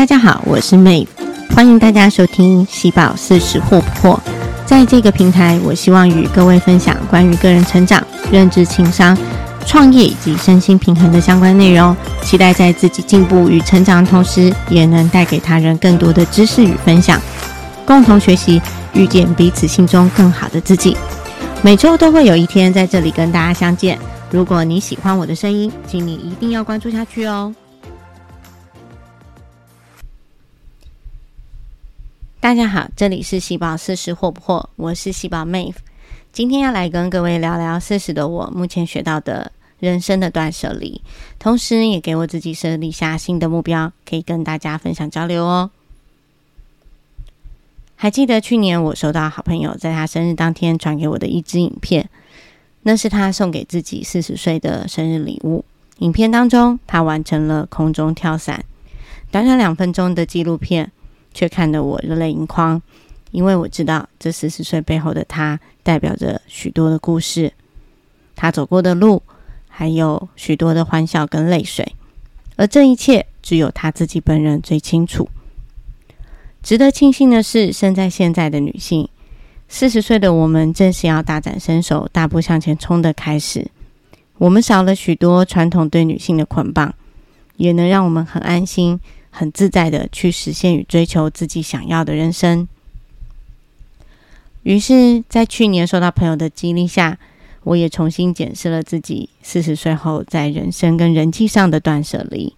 大家好，我是妹，欢迎大家收听喜宝四十惑不破。在这个平台，我希望与各位分享关于个人成长、认知、情商、创业以及身心平衡的相关内容。期待在自己进步与成长的同时，也能带给他人更多的知识与分享，共同学习，遇见彼此心中更好的自己。每周都会有一天在这里跟大家相见。如果你喜欢我的声音，请你一定要关注下去哦。大家好，这里是细胞四十惑不惑，我是细胞妹。今天要来跟各位聊聊四十的我目前学到的人生的断舍离，同时也给我自己设立下新的目标，可以跟大家分享交流哦。还记得去年我收到好朋友在他生日当天传给我的一支影片，那是他送给自己四十岁的生日礼物。影片当中，他完成了空中跳伞，短短两分钟的纪录片。却看得我热泪盈眶，因为我知道这四十岁背后的他代表着许多的故事，他走过的路，还有许多的欢笑跟泪水，而这一切只有他自己本人最清楚。值得庆幸的是，生在现在的女性，四十岁的我们正是要大展身手、大步向前冲的开始。我们少了许多传统对女性的捆绑，也能让我们很安心。很自在的去实现与追求自己想要的人生。于是，在去年受到朋友的激励下，我也重新检视了自己四十岁后在人生跟人际上的断舍离。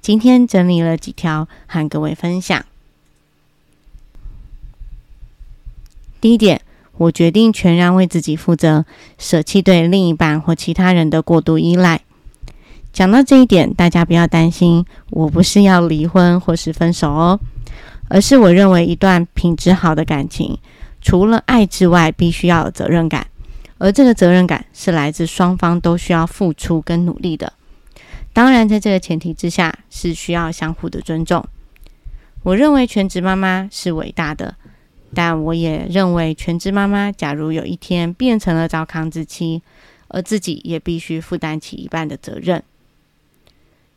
今天整理了几条，和各位分享。第一点，我决定全然为自己负责，舍弃对另一半或其他人的过度依赖。讲到这一点，大家不要担心，我不是要离婚或是分手哦，而是我认为一段品质好的感情，除了爱之外，必须要有责任感，而这个责任感是来自双方都需要付出跟努力的。当然，在这个前提之下，是需要相互的尊重。我认为全职妈妈是伟大的，但我也认为全职妈妈假如有一天变成了糟糠之妻，而自己也必须负担起一半的责任。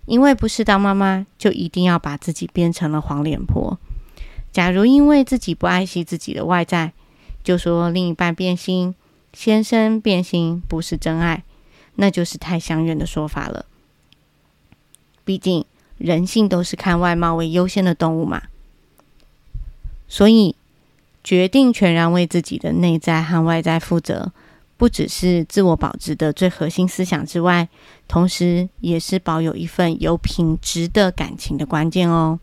因为不是当妈妈就一定要把自己变成了黄脸婆。假如因为自己不爱惜自己的外在，就说另一半变心、先生变心不是真爱，那就是太相远的说法了。毕竟人性都是看外貌为优先的动物嘛。所以决定全然为自己的内在和外在负责。不只是自我保值的最核心思想之外，同时也是保有一份有品质的感情的关键哦。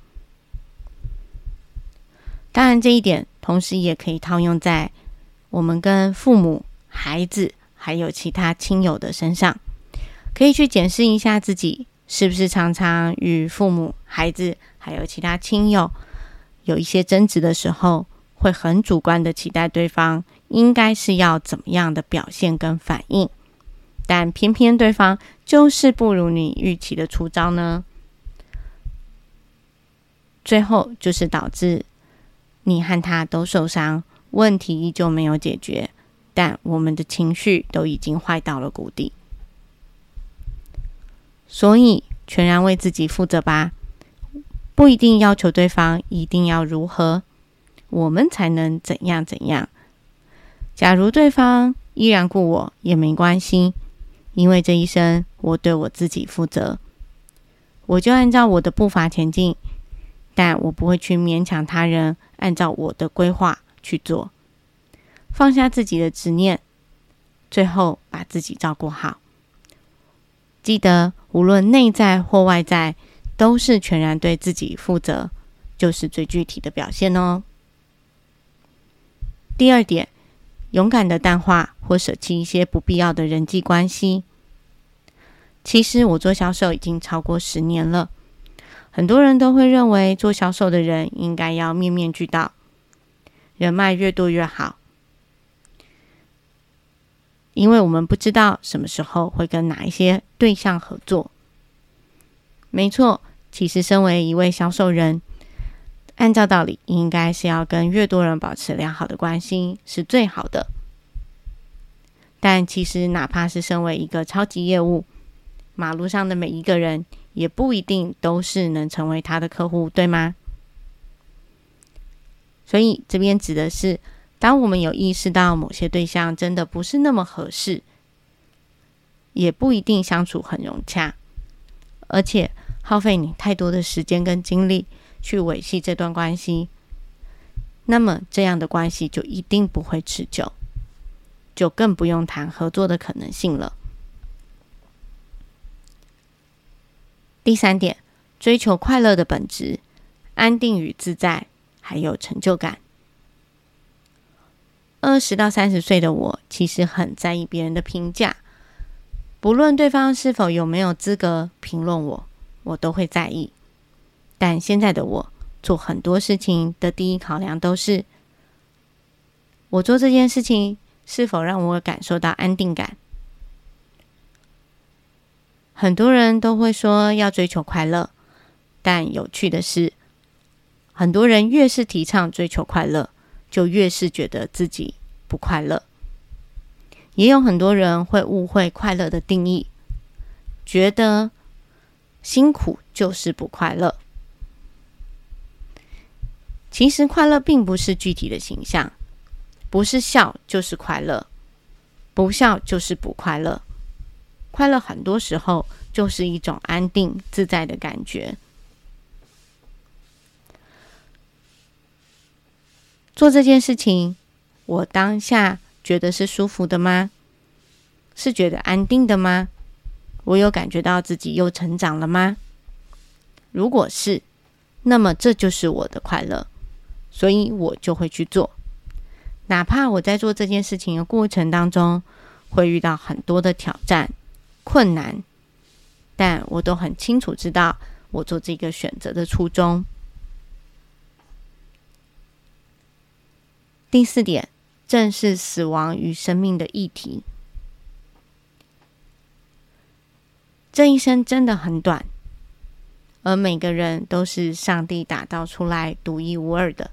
当然，这一点同时也可以套用在我们跟父母、孩子还有其他亲友的身上，可以去检视一下自己是不是常常与父母、孩子还有其他亲友有一些争执的时候。会很主观的期待对方应该是要怎么样的表现跟反应，但偏偏对方就是不如你预期的出招呢？最后就是导致你和他都受伤，问题依旧没有解决，但我们的情绪都已经坏到了谷底。所以全然为自己负责吧，不一定要求对方一定要如何。我们才能怎样怎样？假如对方依然顾我，也没关系，因为这一生我对我自己负责，我就按照我的步伐前进，但我不会去勉强他人按照我的规划去做，放下自己的执念，最后把自己照顾好。记得，无论内在或外在，都是全然对自己负责，就是最具体的表现哦。第二点，勇敢的淡化或舍弃一些不必要的人际关系。其实我做销售已经超过十年了，很多人都会认为做销售的人应该要面面俱到，人脉越多越好，因为我们不知道什么时候会跟哪一些对象合作。没错，其实身为一位销售人。按照道理，应该是要跟越多人保持良好的关系是最好的。但其实，哪怕是身为一个超级业务，马路上的每一个人也不一定都是能成为他的客户，对吗？所以这边指的是，当我们有意识到某些对象真的不是那么合适，也不一定相处很融洽，而且耗费你太多的时间跟精力去维系这段关系，那么这样的关系就一定不会持久，就更不用谈合作的可能性了。第三点，追求快乐的本质，安定与自在，还有成就感。二十到三十岁的我，其实很在意别人的评价，不论对方是否有没有资格评论我，我都会在意。但现在的我，做很多事情的第一考量都是，我做这件事情是否让我感受到安定感。很多人都会说要追求快乐，但有趣的是，很多人越是提倡追求快乐，就越是觉得自己不快乐。也有很多人会误会快乐的定义，觉得辛苦就是不快乐。其实快乐并不是具体的形象，不是笑就是快乐，不笑就是不快乐。快乐很多时候就是一种安定自在的感觉。做这件事情，我当下觉得是舒服的吗？是觉得安定的吗？我有感觉到自己又成长了吗？如果是，那么这就是我的快乐，所以我就会去做，哪怕我在做这件事情的过程当中会遇到很多的挑战。困难，但我都很清楚知道我做这个选择的初衷。第四点，正是死亡与生命的议题。这一生真的很短，而每个人都是上帝打造出来独一无二的。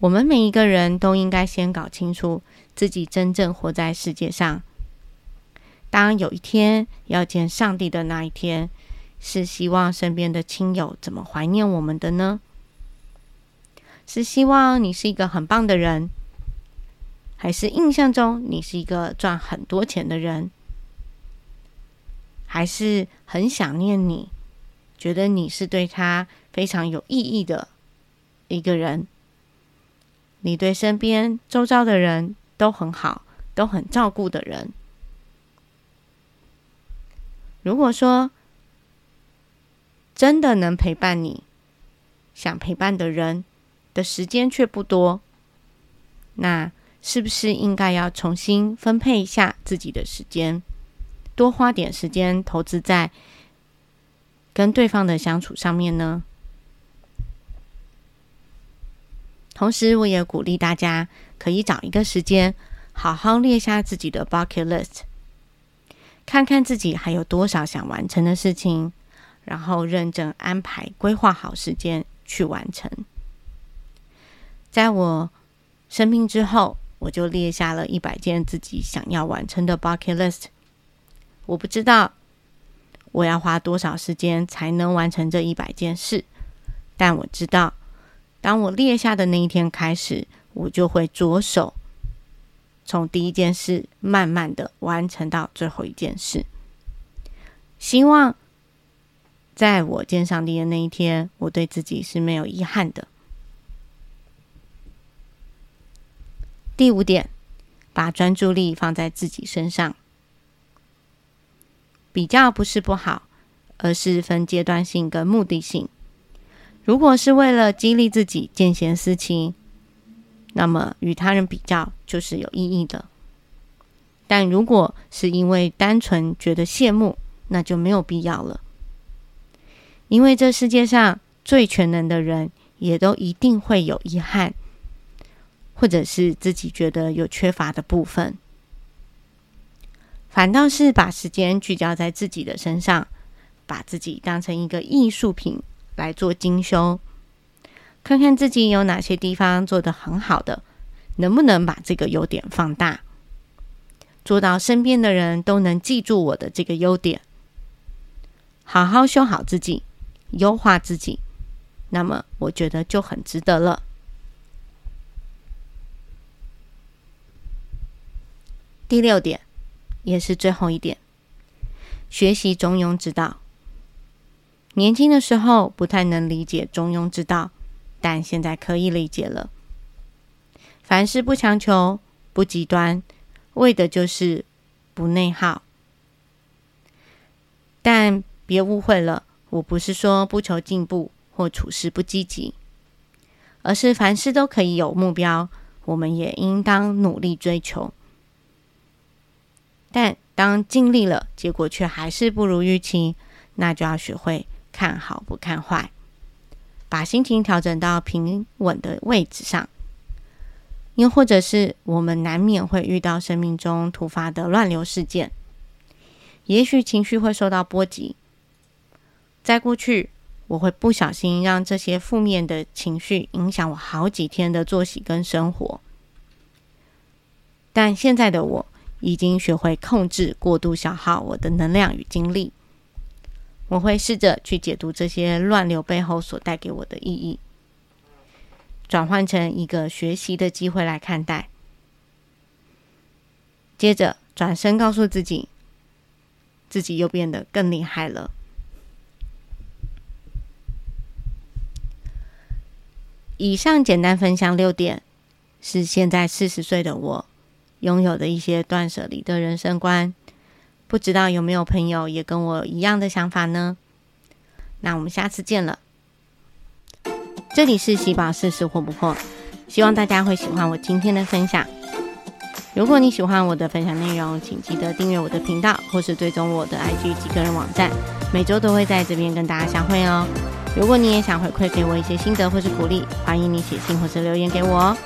我们每一个人都应该先搞清楚自己真正活在世界上。当有一天要见上帝的那一天，是希望身边的亲友怎么怀念我们的呢？是希望你是一个很棒的人，还是印象中你是一个赚很多钱的人？还是很想念你，觉得你是对他非常有意义的一个人？你对身边周遭的人都很好，都很照顾的人？如果说真的能陪伴你想陪伴的人的时间却不多，那是不是应该要重新分配一下自己的时间，多花点时间投资在跟对方的相处上面呢？同时，我也鼓励大家可以找一个时间，好好列下自己的 bucket list。看看自己还有多少想完成的事情，然后认真安排、规划好时间去完成。在我生病之后，我就列下了一百件自己想要完成的 bucket list。我不知道我要花多少时间才能完成这一百件事，但我知道，当我列下的那一天开始，我就会着手。从第一件事慢慢的完成到最后一件事，希望在我见上帝的那一天，我对自己是没有遗憾的。第五点，把专注力放在自己身上。比较不是不好，而是分阶段性跟目的性。如果是为了激励自己见贤思齐。那么与他人比较就是有意义的，但如果是因为单纯觉得羡慕，那就没有必要了。因为这世界上最全能的人，也都一定会有遗憾，或者是自己觉得有缺乏的部分。反倒是把时间聚焦在自己的身上，把自己当成一个艺术品来做精修。看看自己有哪些地方做得很好的，能不能把这个优点放大，做到身边的人都能记住我的这个优点，好好修好自己，优化自己，那么我觉得就很值得了。第六点，也是最后一点，学习中庸之道。年轻的时候不太能理解中庸之道，但现在可以理解了。凡事不强求，不极端，为的就是不内耗。但别误会了，我不是说不求进步或处事不积极，而是凡事都可以有目标，我们也应当努力追求。但当尽力了，结果却还是不如预期，那就要学会。看好不看坏，把心情调整到平稳的位置上。又或者是我们难免会遇到生命中突发的乱流事件，也许情绪会受到波及。在过去，我会不小心让这些负面的情绪影响我好几天的作息跟生活。但现在的我已经学会控制过度消耗我的能量与精力。我会试着去解读这些乱流背后所带给我的意义，转换成一个学习的机会来看待。接着转身告诉自己，自己又变得更厉害了。以上简单分享六点，是现在四十岁的我拥有的一些断舍离的人生观。不知道有没有朋友也跟我一样的想法呢？那我们下次见了。这里是喜宝试试破不破，希望大家会喜欢我今天的分享。如果你喜欢我的分享内容，请记得订阅我的频道，或是追踪我的 IG 及个人网站，每周都会在这边跟大家相会哦。如果你也想回馈给我一些心得或是鼓励，欢迎你写信或是留言给我哦。